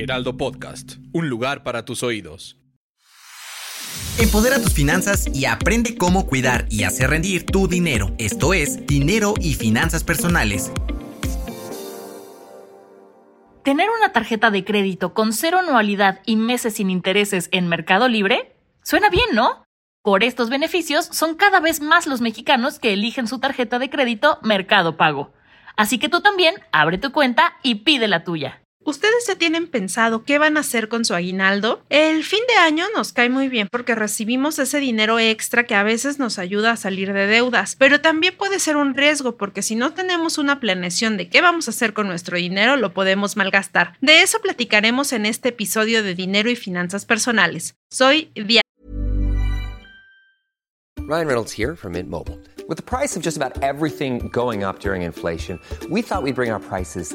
Heraldo Podcast, un lugar para tus oídos. Empodera tus finanzas y aprende cómo cuidar y hacer rendir tu dinero. Esto es Dinero y Finanzas Personales. ¿Tener una tarjeta de crédito con cero anualidad y meses sin intereses en Mercado Libre? Suena bien, ¿no? Por estos beneficios son cada vez más los mexicanos que eligen su tarjeta de crédito Mercado Pago. Así que tú también abre tu cuenta y pide la tuya. ¿Ustedes ya tienen pensado qué van a hacer con su aguinaldo? El fin de año nos cae muy bien porque recibimos ese dinero extra que a veces nos ayuda a salir de deudas, pero también puede ser un riesgo porque si no tenemos una planeación de qué vamos a hacer con nuestro dinero, lo podemos malgastar. De eso platicaremos en este episodio de Dinero y Finanzas Personales. Soy Diana. Ryan Reynolds here from Mint Mobile. With the price of just about everything going up during inflation, we thought we'd bring our prices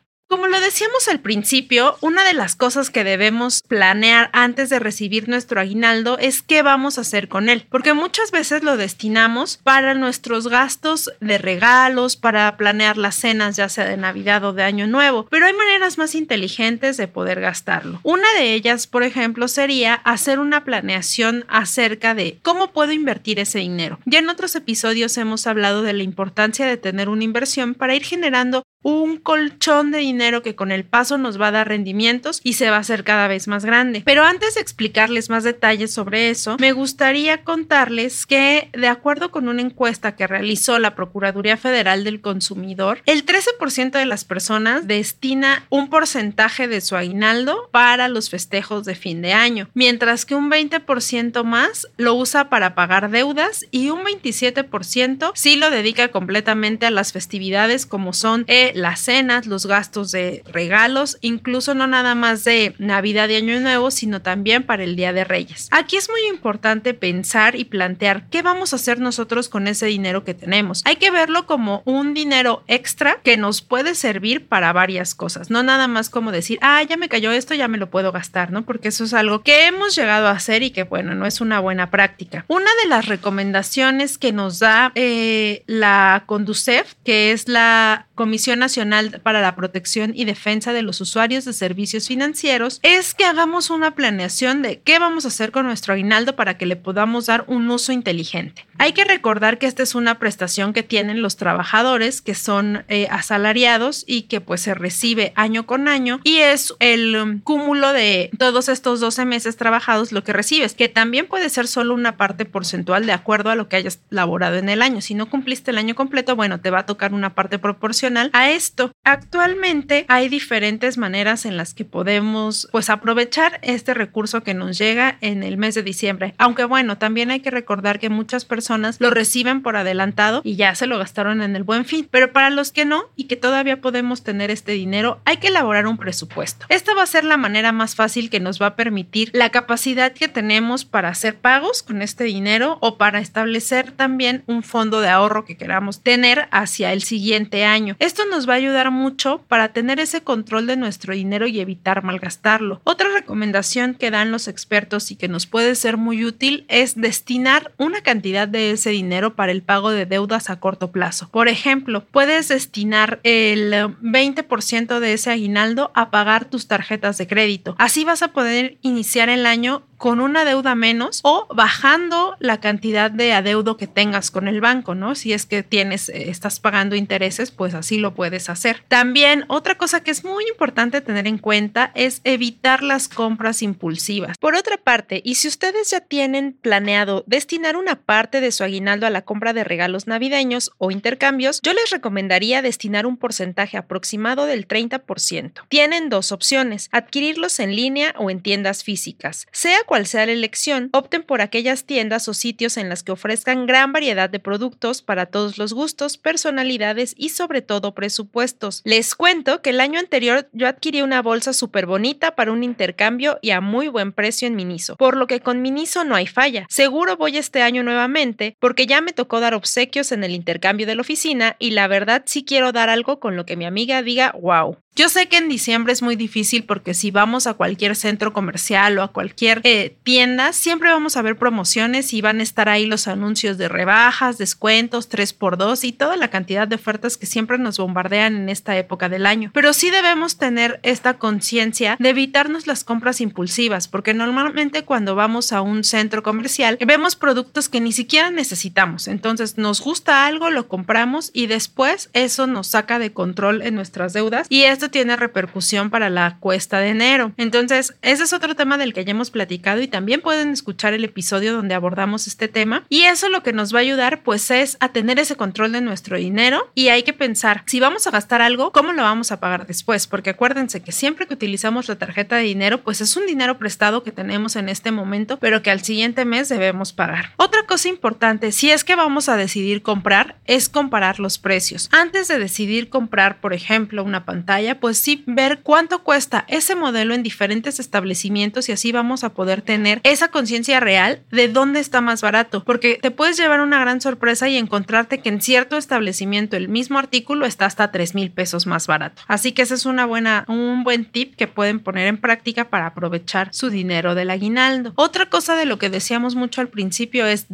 Como lo decíamos al principio, una de las cosas que debemos planear antes de recibir nuestro aguinaldo es qué vamos a hacer con él, porque muchas veces lo destinamos para nuestros gastos de regalos, para planear las cenas ya sea de Navidad o de Año Nuevo, pero hay maneras más inteligentes de poder gastarlo. Una de ellas, por ejemplo, sería hacer una planeación acerca de cómo puedo invertir ese dinero. Ya en otros episodios hemos hablado de la importancia de tener una inversión para ir generando un colchón de dinero que con el paso nos va a dar rendimientos y se va a hacer cada vez más grande. Pero antes de explicarles más detalles sobre eso, me gustaría contarles que de acuerdo con una encuesta que realizó la Procuraduría Federal del Consumidor, el 13% de las personas destina un porcentaje de su aguinaldo para los festejos de fin de año, mientras que un 20% más lo usa para pagar deudas y un 27% sí lo dedica completamente a las festividades como son las cenas, los gastos de regalos, incluso no nada más de Navidad y Año Nuevo, sino también para el Día de Reyes. Aquí es muy importante pensar y plantear qué vamos a hacer nosotros con ese dinero que tenemos. Hay que verlo como un dinero extra que nos puede servir para varias cosas, no nada más como decir, ah, ya me cayó esto, ya me lo puedo gastar, ¿no? Porque eso es algo que hemos llegado a hacer y que, bueno, no es una buena práctica. Una de las recomendaciones que nos da eh, la Conducef, que es la Comisión Nacional para la Protección y Defensa de los Usuarios de Servicios Financieros, es que hagamos una planeación de qué vamos a hacer con nuestro aguinaldo para que le podamos dar un uso inteligente. Hay que recordar que esta es una prestación que tienen los trabajadores que son eh, asalariados y que pues se recibe año con año y es el um, cúmulo de todos estos 12 meses trabajados lo que recibes, que también puede ser solo una parte porcentual de acuerdo a lo que hayas laborado en el año. Si no cumpliste el año completo, bueno, te va a tocar una parte proporcional a esto. Actualmente hay diferentes maneras en las que podemos pues aprovechar este recurso que nos llega en el mes de diciembre. Aunque bueno, también hay que recordar que muchas personas lo reciben por adelantado y ya se lo gastaron en el buen fin. Pero para los que no y que todavía podemos tener este dinero, hay que elaborar un presupuesto. Esta va a ser la manera más fácil que nos va a permitir la capacidad que tenemos para hacer pagos con este dinero o para establecer también un fondo de ahorro que queramos tener hacia el siguiente año. Esto nos va a ayudar mucho para tener ese control de nuestro dinero y evitar malgastarlo. Otra recomendación que dan los expertos y que nos puede ser muy útil es destinar una cantidad de ese dinero para el pago de deudas a corto plazo. Por ejemplo, puedes destinar el 20% de ese aguinaldo a pagar tus tarjetas de crédito. Así vas a poder iniciar el año con una deuda menos o bajando la cantidad de adeudo que tengas con el banco, ¿no? Si es que tienes, eh, estás pagando intereses, pues así lo puedes hacer. También otra cosa que es muy importante tener en cuenta es evitar las compras impulsivas. Por otra parte, y si ustedes ya tienen planeado destinar una parte de su aguinaldo a la compra de regalos navideños o intercambios, yo les recomendaría destinar un porcentaje aproximado del 30%. Tienen dos opciones, adquirirlos en línea o en tiendas físicas. Sea cual sea la elección, opten por aquellas tiendas o sitios en las que ofrezcan gran variedad de productos para todos los gustos, personalidades y sobre todo presupuestos. Les cuento que el año anterior yo adquirí una bolsa súper bonita para un intercambio y a muy buen precio en Miniso, por lo que con Miniso no hay falla. Seguro voy este año nuevamente porque ya me tocó dar obsequios en el intercambio de la oficina y la verdad sí quiero dar algo con lo que mi amiga diga wow. Yo sé que en diciembre es muy difícil porque si vamos a cualquier centro comercial o a cualquier eh, tienda, siempre vamos a ver promociones y van a estar ahí los anuncios de rebajas, descuentos, 3x2 y toda la cantidad de ofertas que siempre nos bombardean en esta época del año. Pero sí debemos tener esta conciencia de evitarnos las compras impulsivas porque normalmente cuando vamos a un centro comercial vemos productos que ni siquiera necesitamos. Entonces nos gusta algo, lo compramos y después eso nos saca de control en nuestras deudas y es esto tiene repercusión para la cuesta de enero. Entonces, ese es otro tema del que ya hemos platicado y también pueden escuchar el episodio donde abordamos este tema. Y eso lo que nos va a ayudar pues es a tener ese control de nuestro dinero y hay que pensar, si vamos a gastar algo, ¿cómo lo vamos a pagar después? Porque acuérdense que siempre que utilizamos la tarjeta de dinero, pues es un dinero prestado que tenemos en este momento, pero que al siguiente mes debemos pagar. Otra cosa importante, si es que vamos a decidir comprar, es comparar los precios. Antes de decidir comprar, por ejemplo, una pantalla, pues sí ver cuánto cuesta ese modelo en diferentes establecimientos y así vamos a poder tener esa conciencia real de dónde está más barato, porque te puedes llevar una gran sorpresa y encontrarte que en cierto establecimiento el mismo artículo está hasta 3 mil pesos más barato. Así que ese es un buen tip que pueden poner en práctica para aprovechar su dinero del aguinaldo. Otra cosa de lo que decíamos mucho al principio es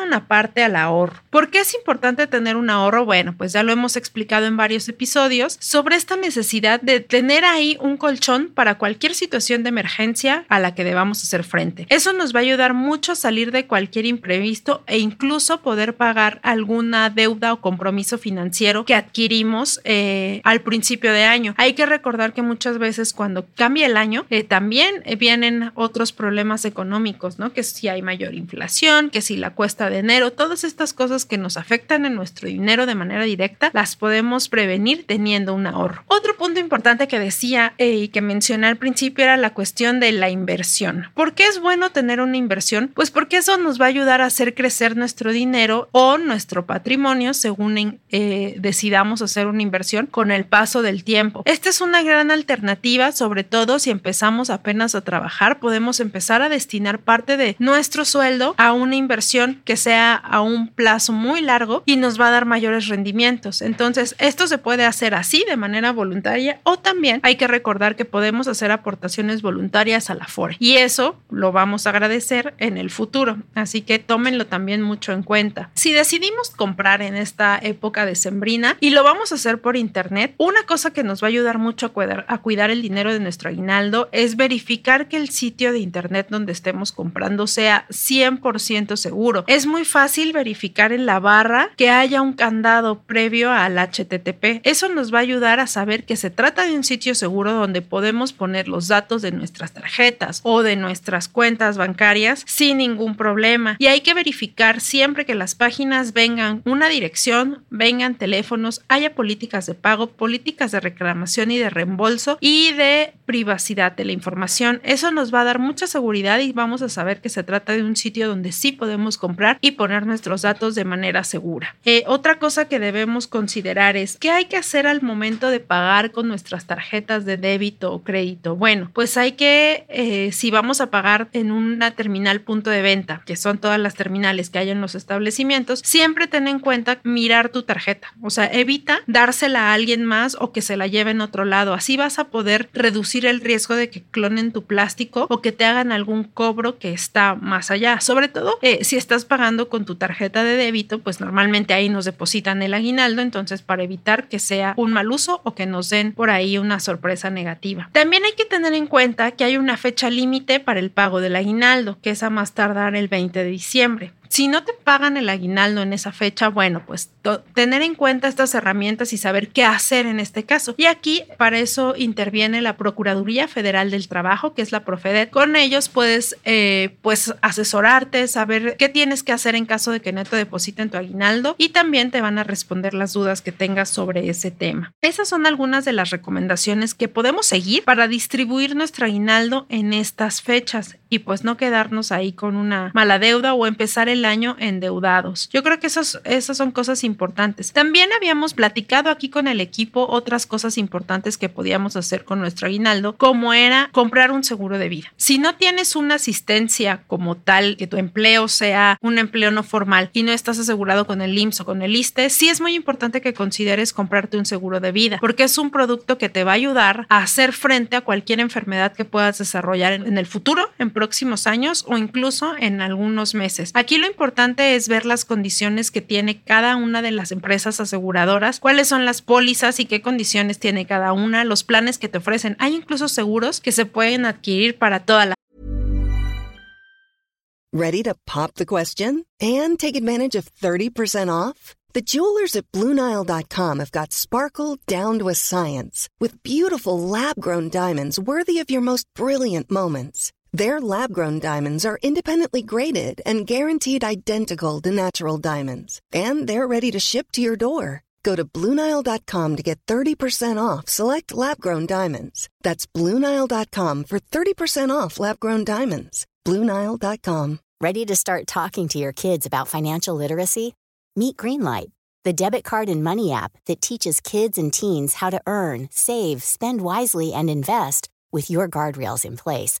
una parte al ahorro. ¿Por qué es importante tener un ahorro? Bueno, pues ya lo hemos explicado en varios episodios sobre esta necesidad de tener ahí un colchón para cualquier situación de emergencia a la que debamos hacer frente. Eso nos va a ayudar mucho a salir de cualquier imprevisto e incluso poder pagar alguna deuda o compromiso financiero que adquirimos eh, al principio de año. Hay que recordar que muchas veces cuando cambia el año eh, también vienen otros problemas económicos, ¿no? Que si hay mayor inflación, que si la cuesta de enero, todas estas cosas que nos afectan en nuestro dinero de manera directa, las podemos prevenir teniendo un ahorro. Otro punto importante que decía eh, y que mencioné al principio era la cuestión de la inversión. ¿Por qué es bueno tener una inversión? Pues porque eso nos va a ayudar a hacer crecer nuestro dinero o nuestro patrimonio según eh, decidamos hacer una inversión con el paso del tiempo. Esta es una gran alternativa, sobre todo si empezamos apenas a trabajar, podemos empezar a destinar parte de nuestro sueldo a una inversión que sea a un plazo muy largo y nos va a dar mayores rendimientos. Entonces, esto se puede hacer así de manera voluntaria o también hay que recordar que podemos hacer aportaciones voluntarias a la FORE y eso lo vamos a agradecer en el futuro, así que tómenlo también mucho en cuenta. Si decidimos comprar en esta época de sembrina y lo vamos a hacer por internet, una cosa que nos va a ayudar mucho a cuidar, a cuidar el dinero de nuestro aguinaldo es verificar que el sitio de internet donde estemos comprando sea 100% seguro. Es muy fácil verificar en la barra que haya un candado previo al HTTP. Eso nos va a ayudar a saber que se trata de un sitio seguro donde podemos poner los datos de nuestras tarjetas o de nuestras cuentas bancarias sin ningún problema. Y hay que verificar siempre que las páginas vengan una dirección, vengan teléfonos, haya políticas de pago, políticas de reclamación y de reembolso y de privacidad de la información. Eso nos va a dar mucha seguridad y vamos a saber que se trata de un sitio donde sí podemos comprar y poner nuestros datos de manera segura. Eh, otra cosa que debemos considerar es qué hay que hacer al momento de pagar con nuestras tarjetas de débito o crédito? Bueno, pues hay que, eh, si vamos a pagar en una terminal punto de venta, que son todas las terminales que hay en los establecimientos, siempre ten en cuenta mirar tu tarjeta. O sea, evita dársela a alguien más o que se la lleve en otro lado. Así vas a poder reducir el riesgo de que clonen tu plástico o que te hagan algún cobro que está más allá. Sobre todo eh, si estás pagando con tu tarjeta de débito, pues normalmente ahí nos depositan el aguinaldo. Entonces, para evitar que sea un mal uso o que nos den por ahí una sorpresa negativa. También hay que tener en cuenta que hay una fecha límite para el pago del aguinaldo, que es a más tardar el 20 de diciembre. Si no te pagan el aguinaldo en esa fecha, bueno, pues tener en cuenta estas herramientas y saber qué hacer en este caso. Y aquí para eso interviene la Procuraduría Federal del Trabajo, que es la Profedet. Con ellos puedes eh, pues asesorarte, saber qué tienes que hacer en caso de que no te depositen tu aguinaldo y también te van a responder las dudas que tengas sobre ese tema. Esas son algunas de las recomendaciones que podemos seguir para distribuir nuestro aguinaldo en estas fechas. y pues no quedarnos ahí con una mala deuda o empezar el año endeudados. Yo creo que esos, esas son cosas importantes. También habíamos platicado aquí con el equipo otras cosas importantes que podíamos hacer con nuestro aguinaldo, como era comprar un seguro de vida. Si no tienes una asistencia como tal, que tu empleo sea un empleo no formal y no estás asegurado con el IMSS o con el ISTE, sí es muy importante que consideres comprarte un seguro de vida, porque es un producto que te va a ayudar a hacer frente a cualquier enfermedad que puedas desarrollar en, el futuro, en próximos años o incluso en algunos meses. Aquí lo importante es ver las condiciones que tiene cada una de las empresas aseguradoras, cuáles son las pólizas y qué condiciones tiene cada una, los planes que te ofrecen. Hay incluso seguros que se pueden adquirir para toda la Ready to pop the question and take advantage of 30% off? The jewelers at BlueNile.com have got sparkle down to a science with beautiful lab-grown diamonds worthy of your most brilliant moments. Their lab-grown diamonds are independently graded and guaranteed identical to natural diamonds, and they're ready to ship to your door. Go to Bluenile.com to get 30% off select lab grown diamonds. That's Bluenile.com for 30% off lab grown diamonds. Bluenile.com. Ready to start talking to your kids about financial literacy? Meet Greenlight, the debit card and money app that teaches kids and teens how to earn, save, spend wisely, and invest with your guardrails in place.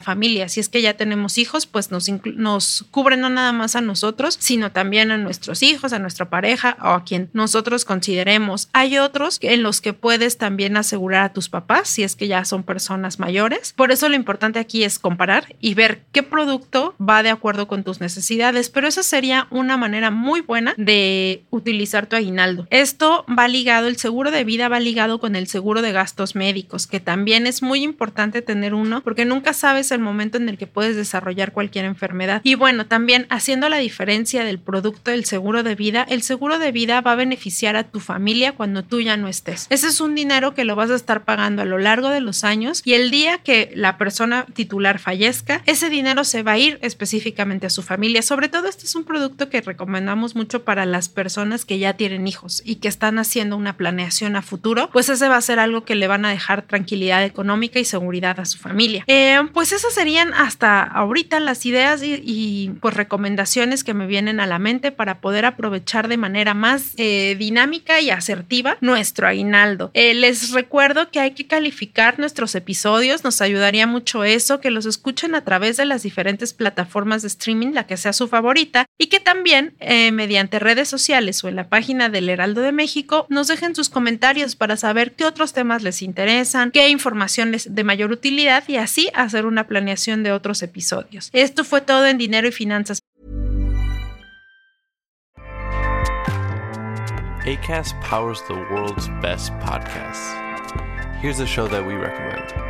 Familia. Si es que ya tenemos hijos, pues nos, nos cubren no nada más a nosotros, sino también a nuestros hijos, a nuestra pareja o a quien nosotros consideremos. Hay otros en los que puedes también asegurar a tus papás, si es que ya son personas mayores. Por eso lo importante aquí es comparar y ver qué producto va de acuerdo con tus necesidades, pero esa sería una manera muy buena de utilizar tu aguinaldo. Esto va ligado, el seguro de vida va ligado con el seguro de gastos médicos, que también es muy importante tener uno porque nunca sabes el momento en el que puedes desarrollar cualquier enfermedad. Y bueno, también haciendo la diferencia del producto del seguro de vida, el seguro de vida va a beneficiar a tu familia cuando tú ya no estés. Ese es un dinero que lo vas a estar pagando a lo largo de los años y el día que la persona titular fallezca, ese dinero se va a ir específicamente a su familia. Sobre todo este es un producto que recomendamos mucho para las personas que ya tienen hijos y que están haciendo una planeación a futuro, pues ese va a ser algo que le van a dejar tranquilidad económica y seguridad a su familia. Eh, pues esas serían hasta ahorita las ideas y, pues recomendaciones que me vienen a la mente para poder aprovechar de manera más eh, dinámica y asertiva nuestro aguinaldo. Eh, les recuerdo que hay que calificar nuestros episodios, nos ayudaría mucho eso, que los escuchen a través de las diferentes plataformas de streaming, la que sea su favorita, y que también eh, mediante redes sociales o en la página del Heraldo de México nos dejen sus comentarios para saber qué otros temas les interesan, qué información les de mayor utilidad y así hacer una planeación de otros episodios. Esto fue todo en Dinero y Finanzas. ACAST powers the world's best podcasts. Here's a show that we recommend.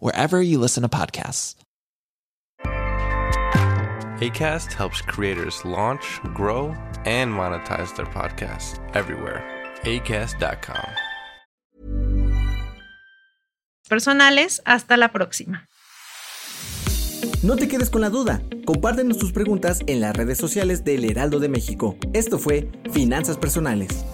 wherever you listen to podcasts. ACAST helps creators launch, grow, and monetize their podcasts everywhere. ACAST.com. Personales, hasta la próxima. No te quedes con la duda. Compártenos tus preguntas en las redes sociales del Heraldo de México. Esto fue Finanzas Personales.